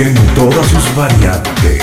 en todas sus variantes.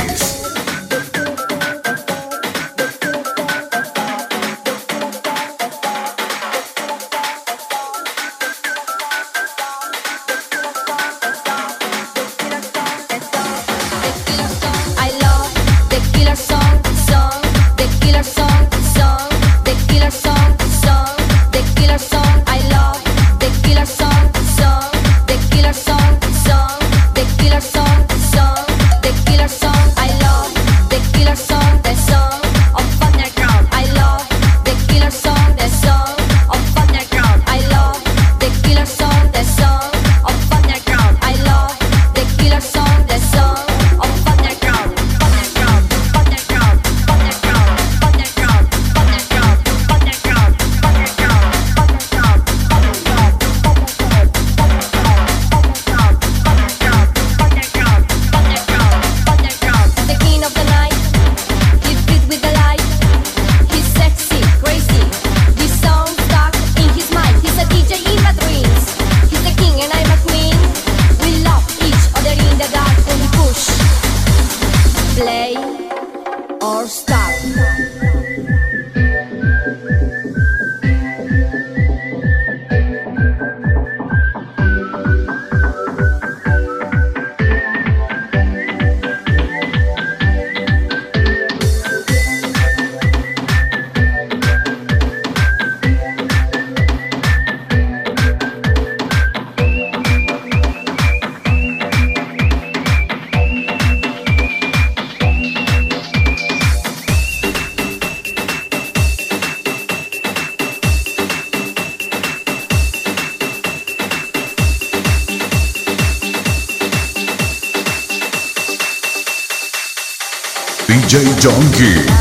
Funky.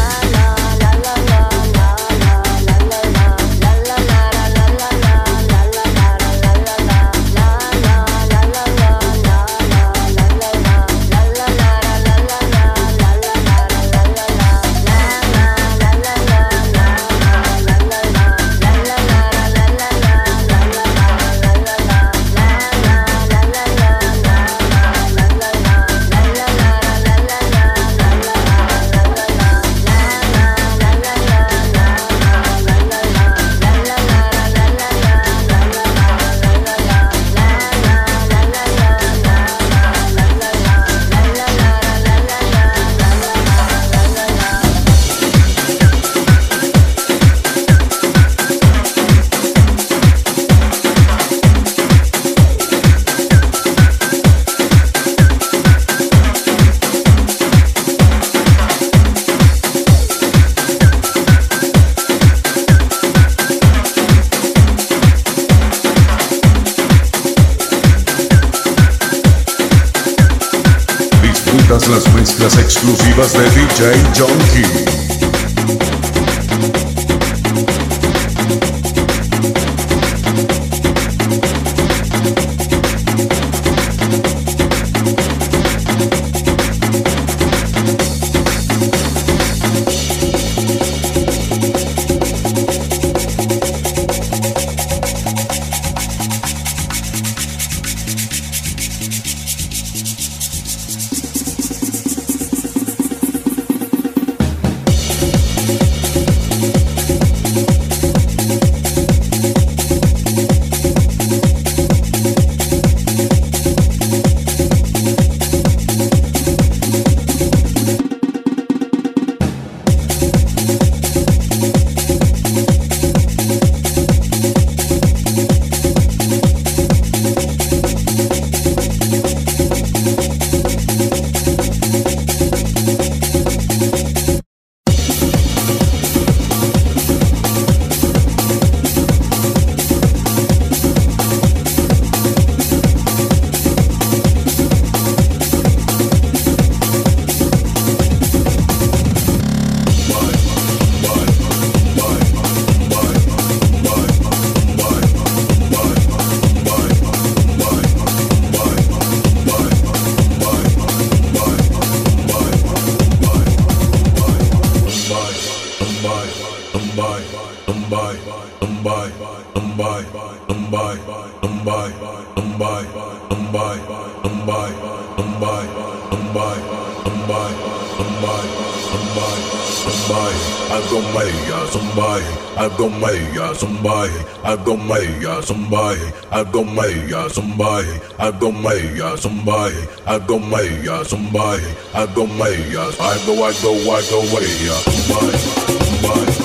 I go Maya, somebody, I go Maya, somebody, I go Maya, somebody. I go, I go, I go, Maya, somebody, somebody, somebody.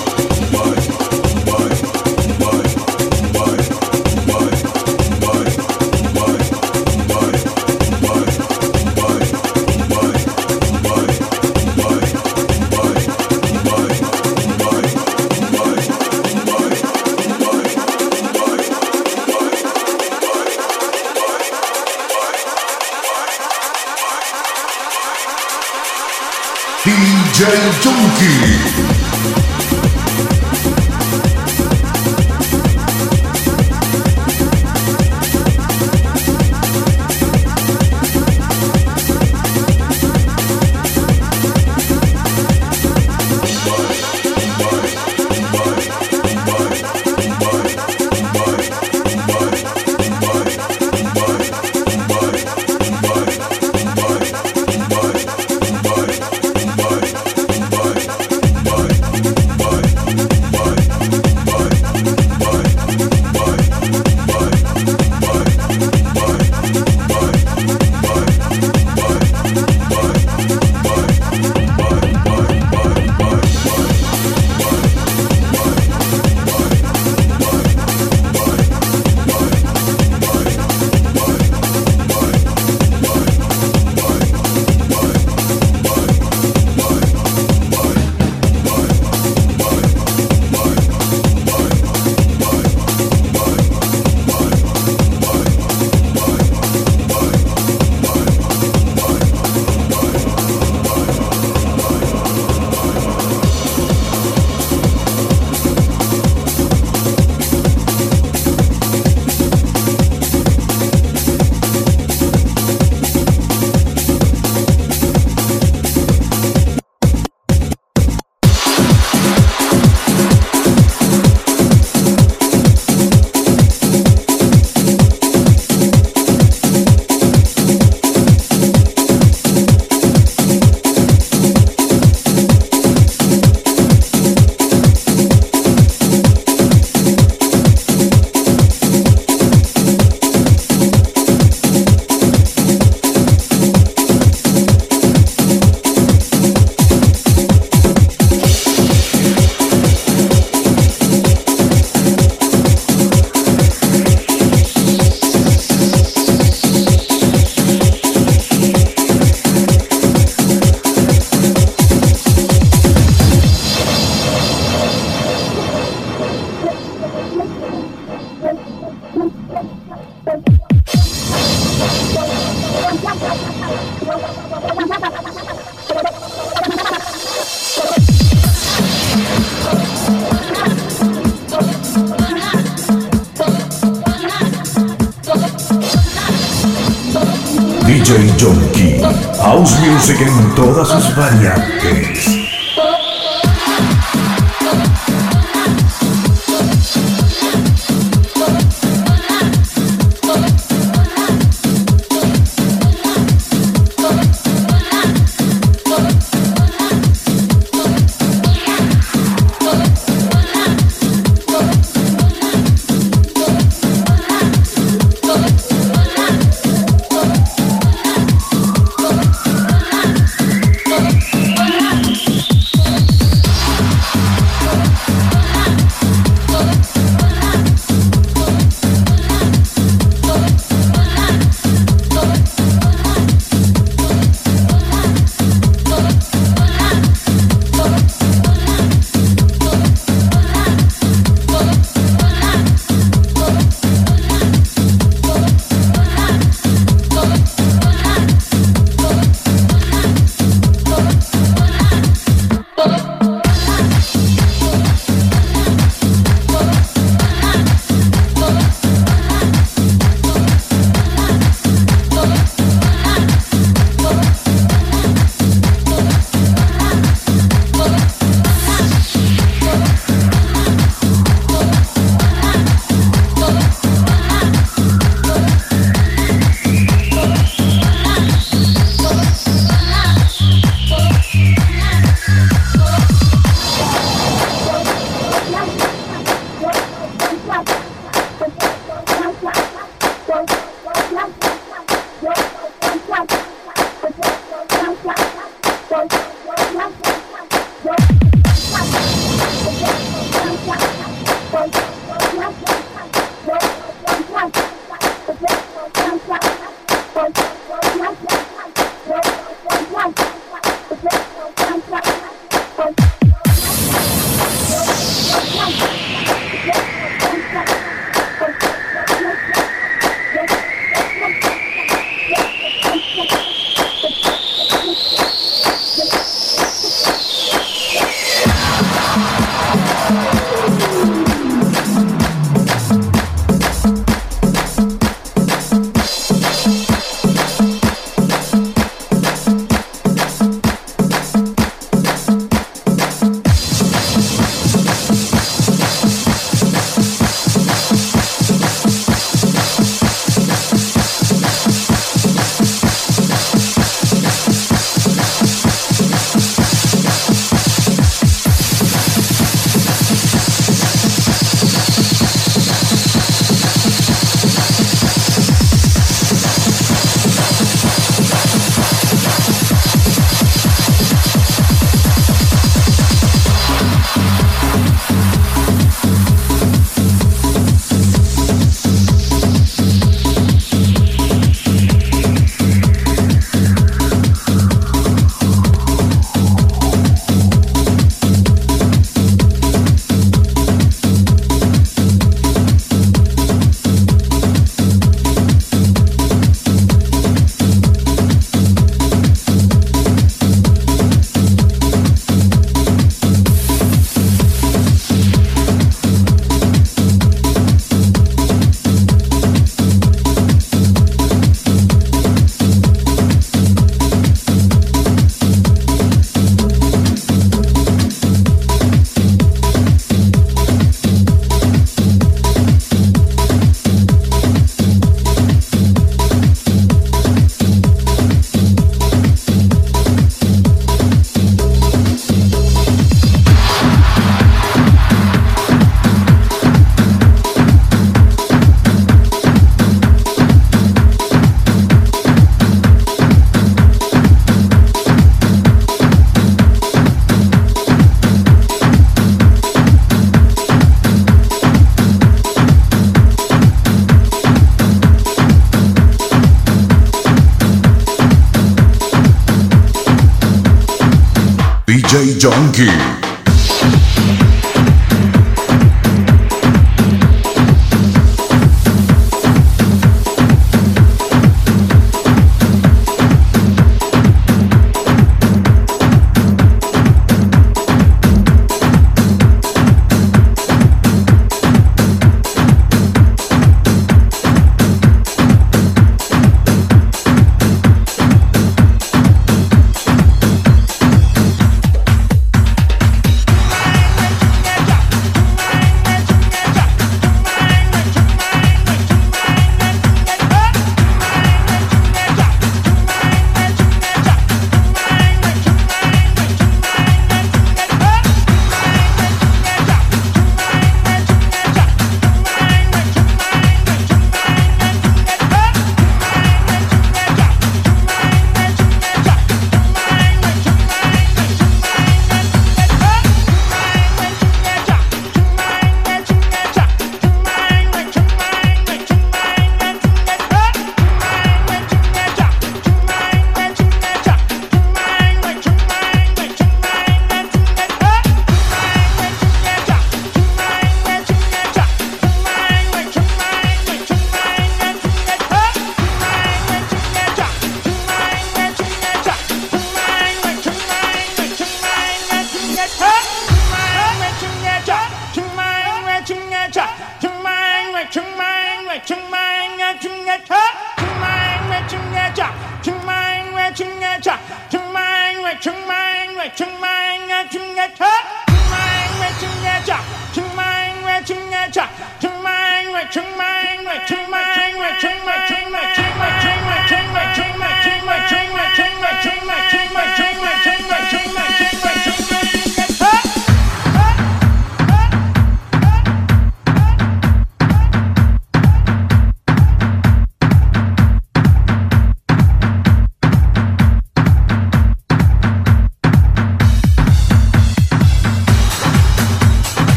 Junkie.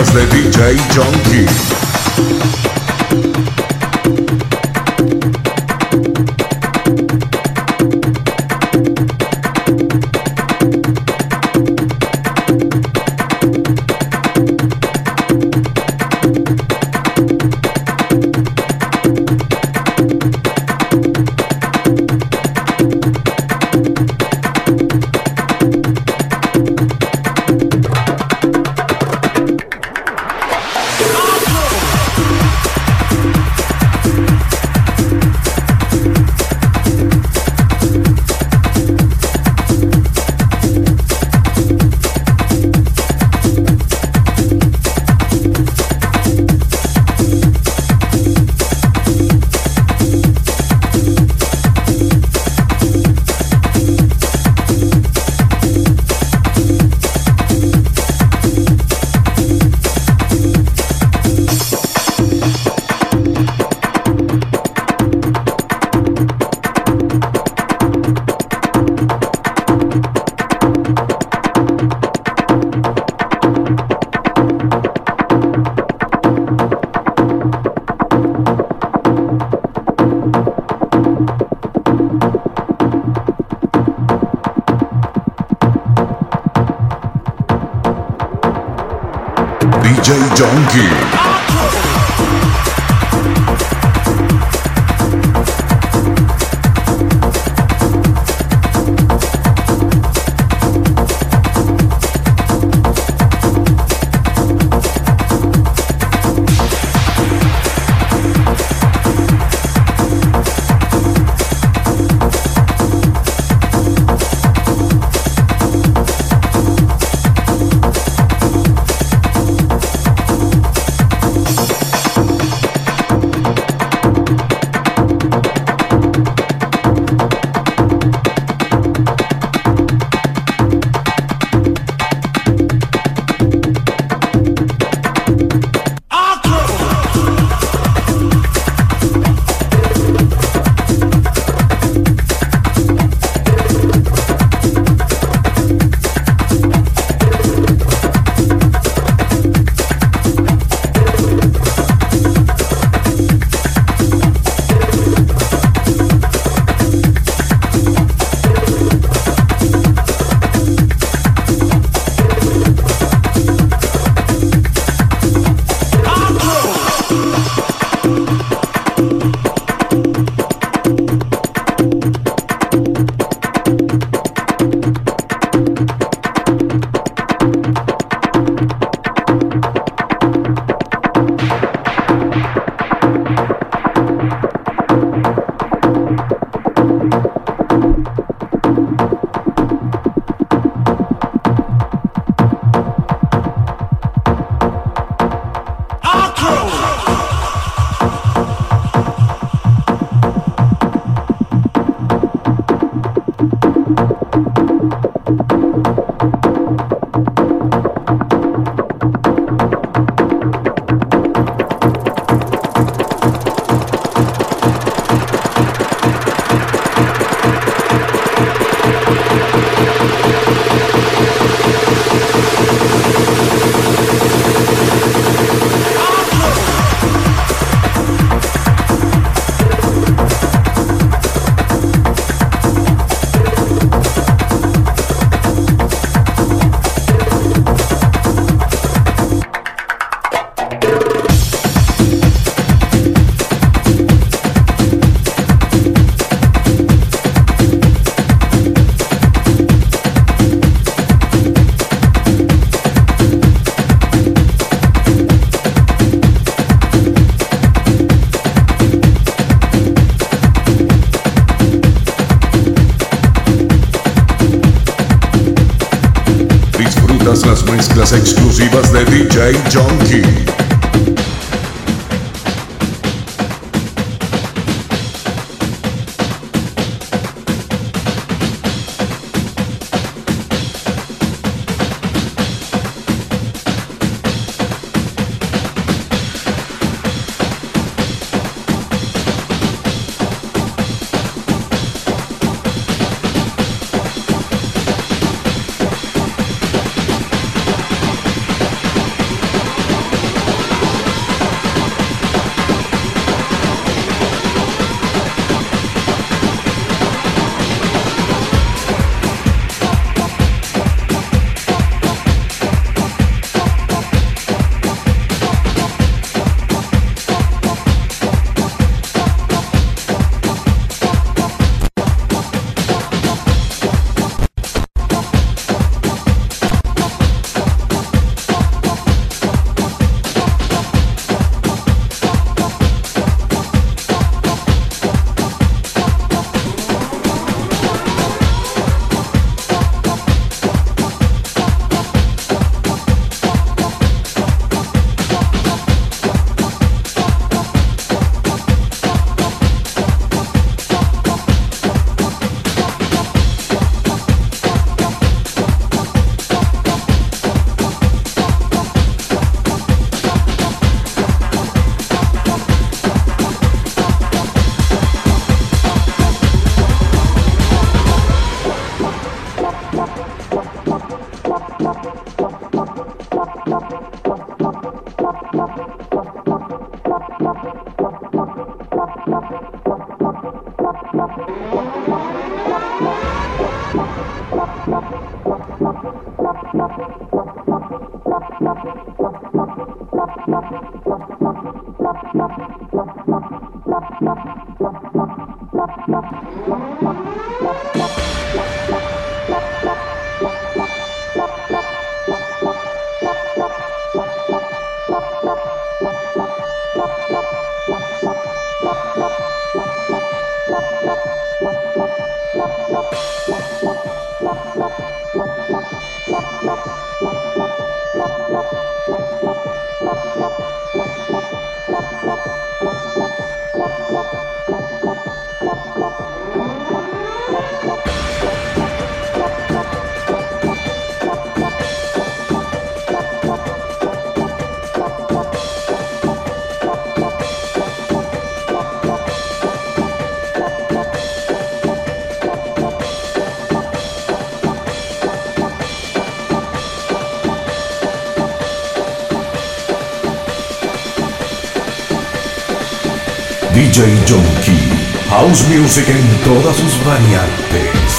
Exclusivas de DJ Junkie. DJ Junkie. House Music en todas sus variantes.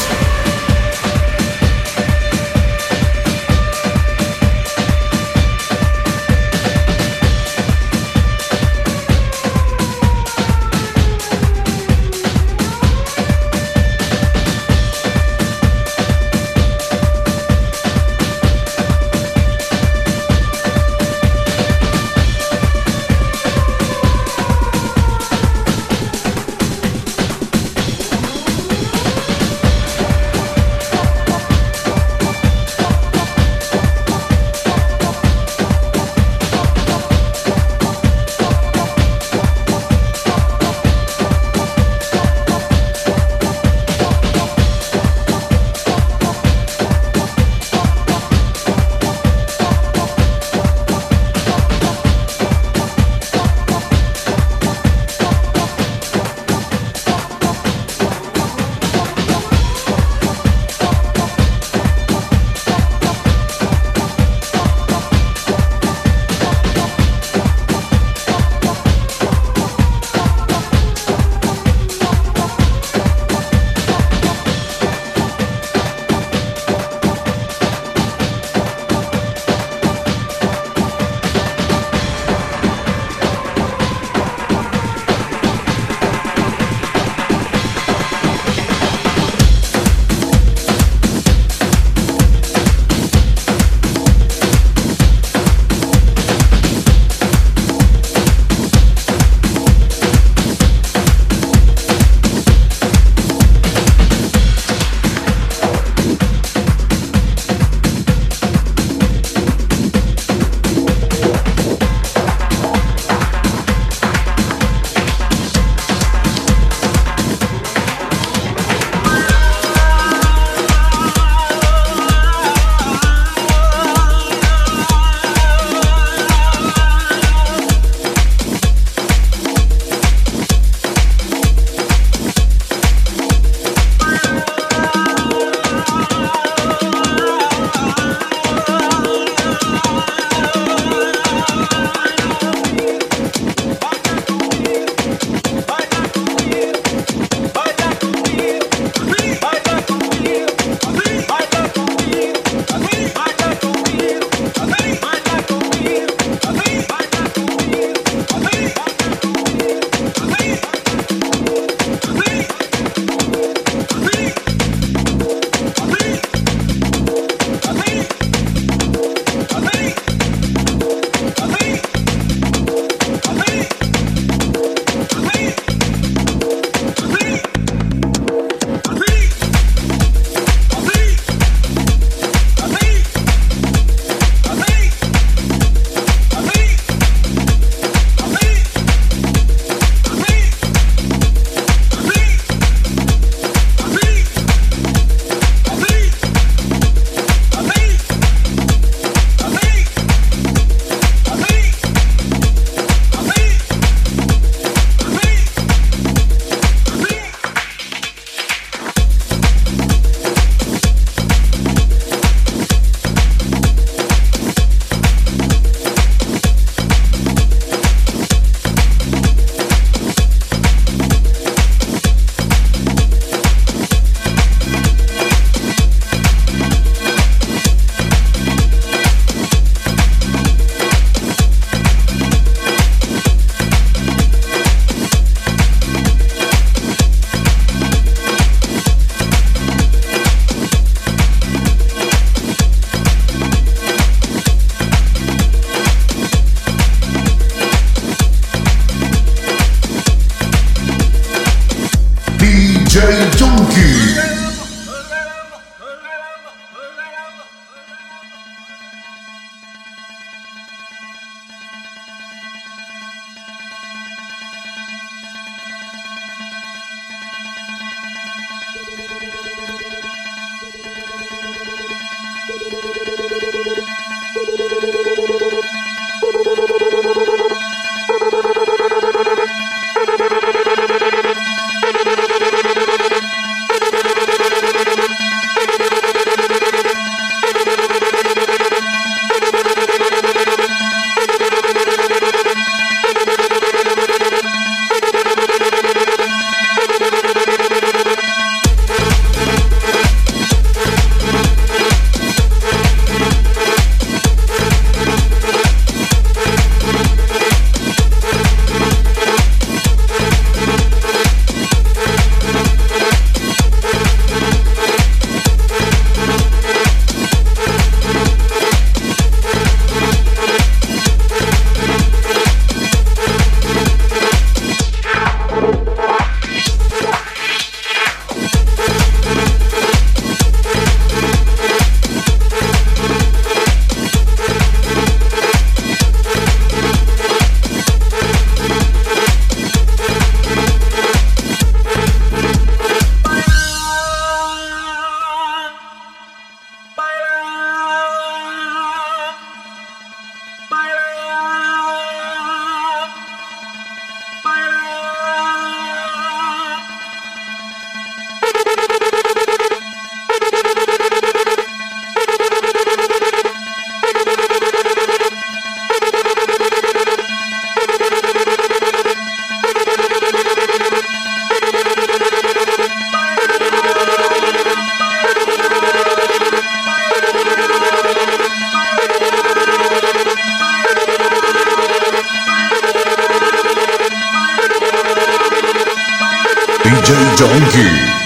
DJ Donkey。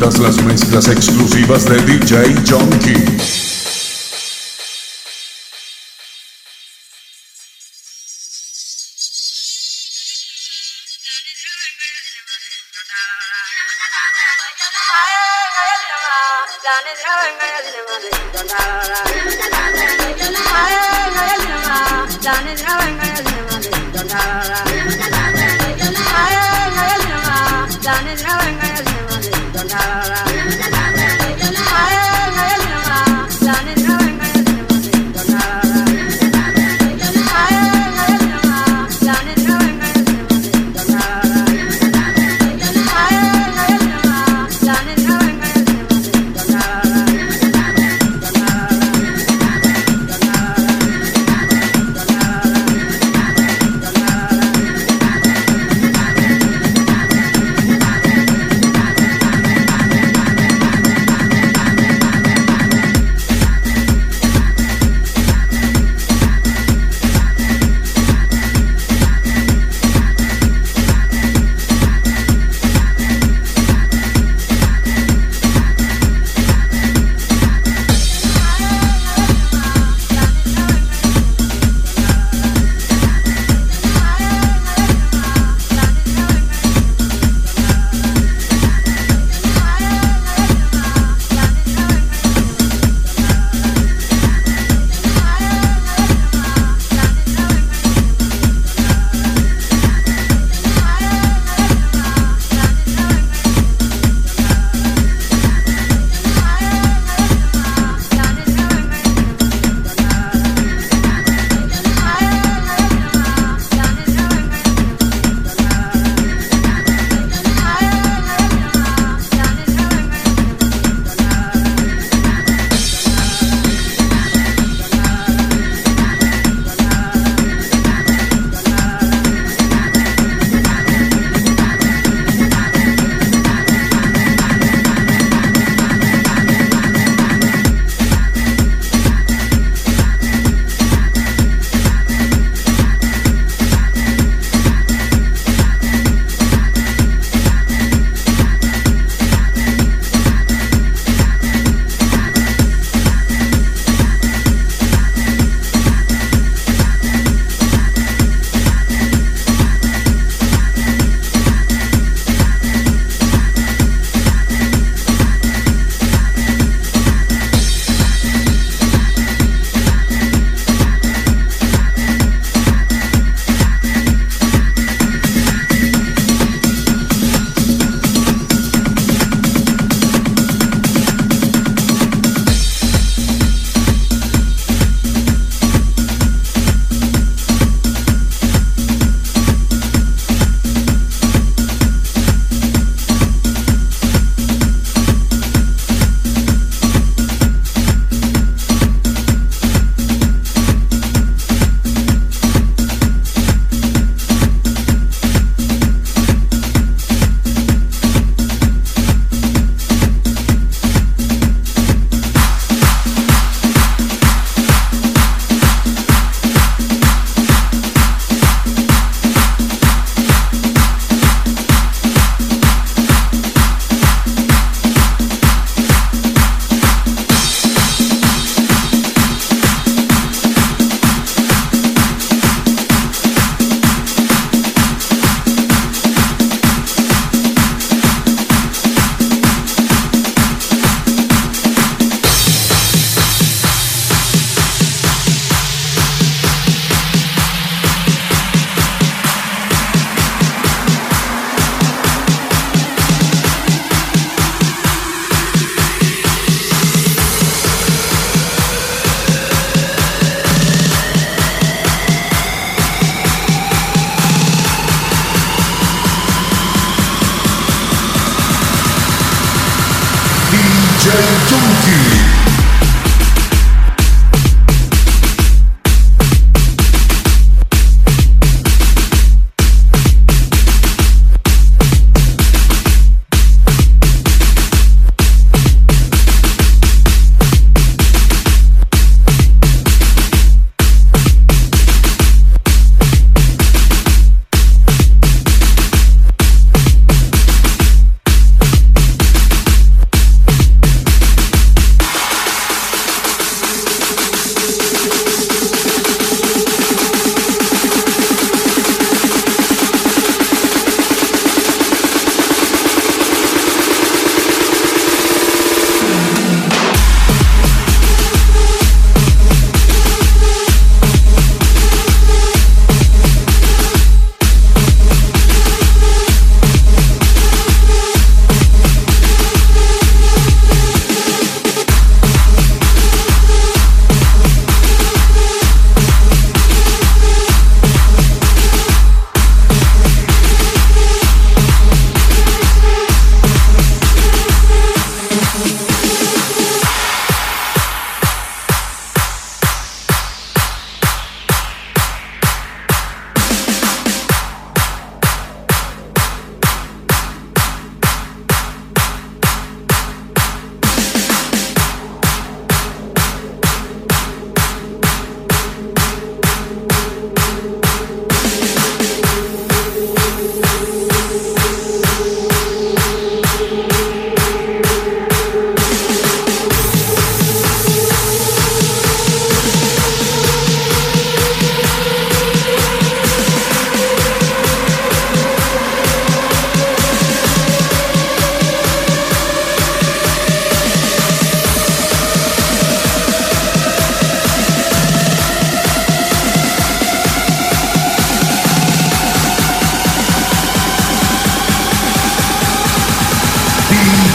Disfrutas las mezclas exclusivas de DJ Junkie. Thank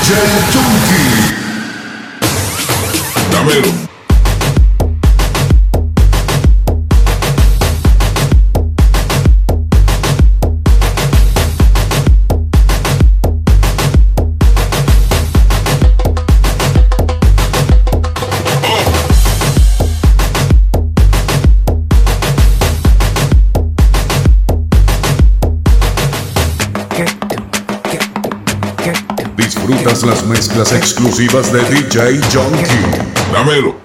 DJ Tunky. Disfrutas las mezclas exclusivas de DJ Junkie. Dámelo.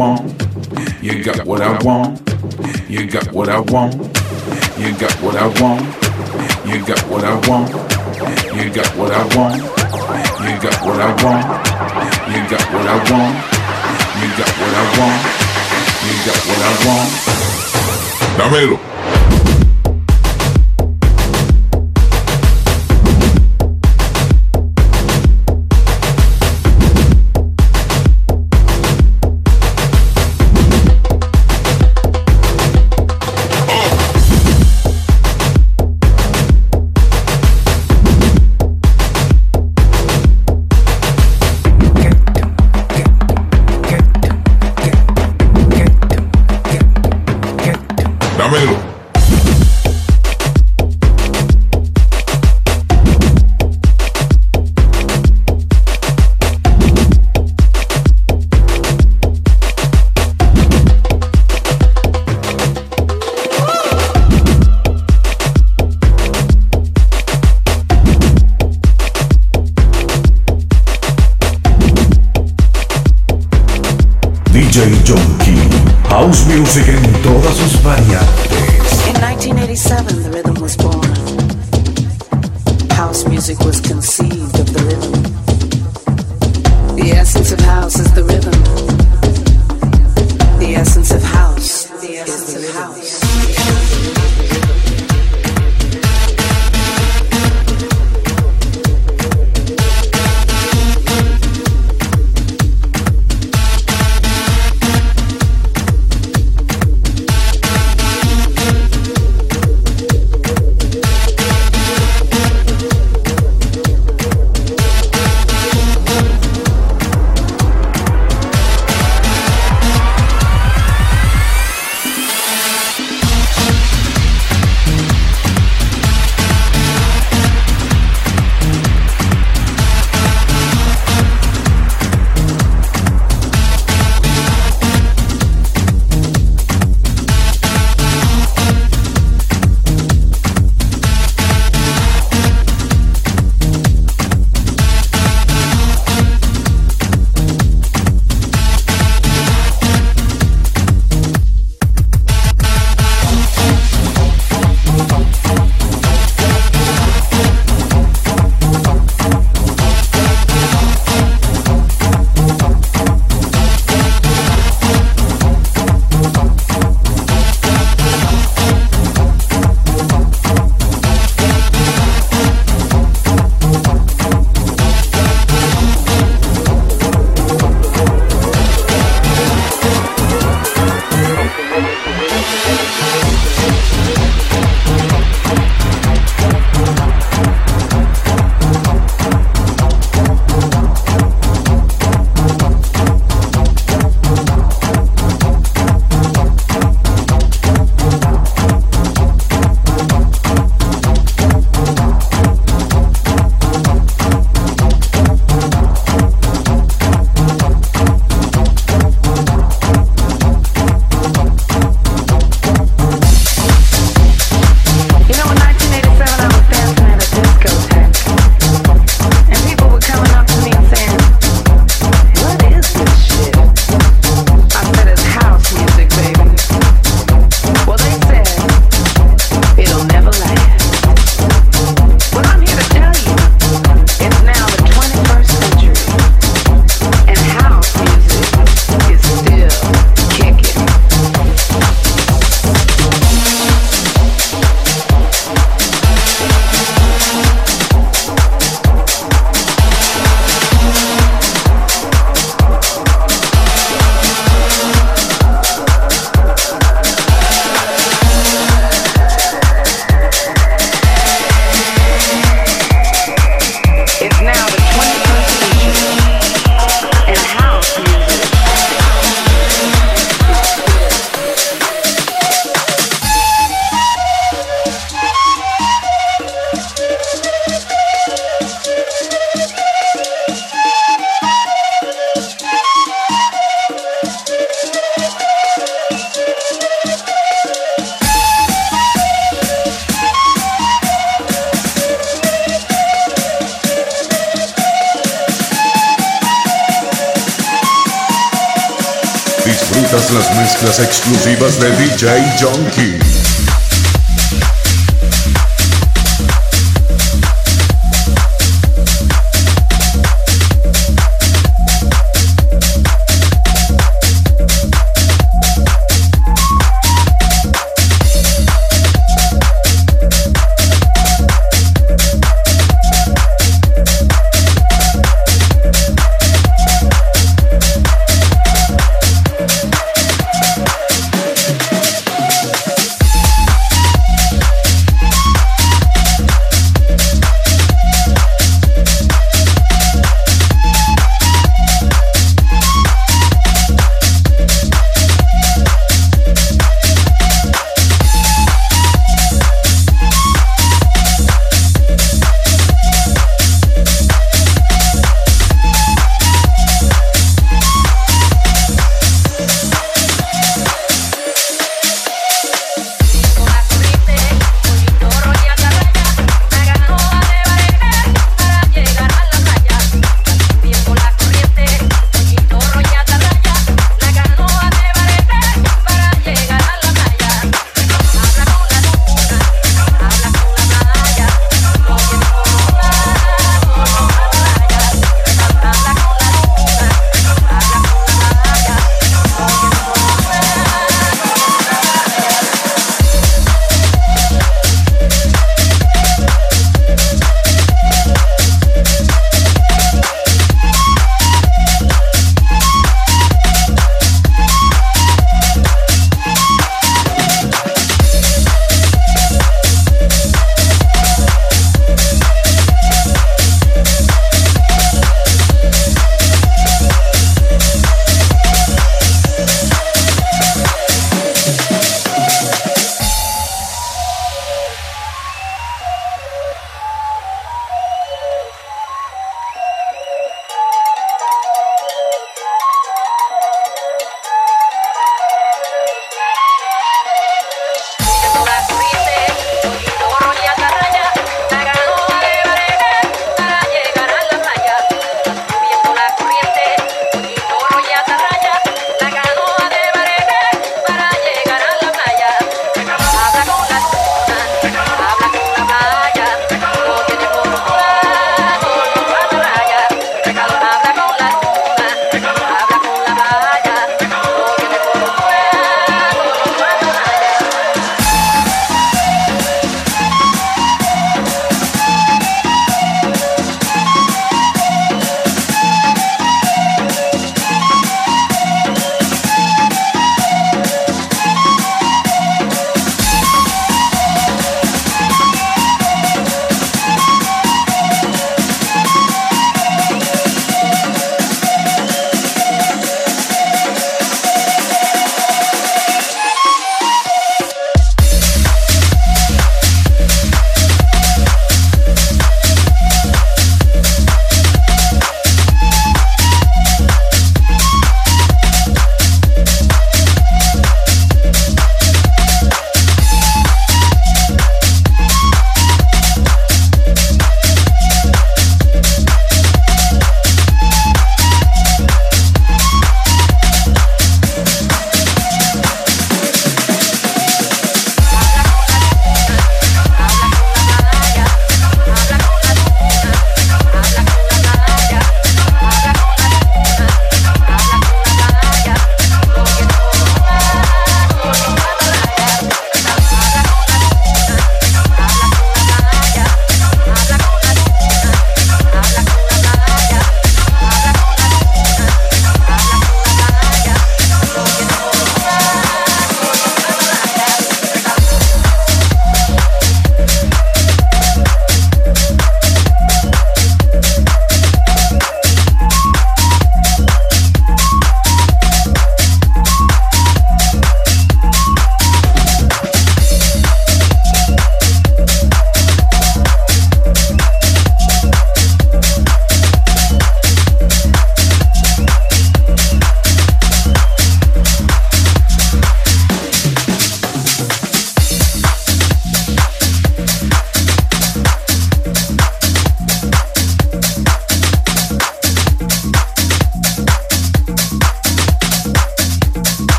Want. You got what I want. You got what I want. You got what I want. You got what I want. You got what I want. You got what I want. You got what I want. You got what I want. You got what I want. Dámelo.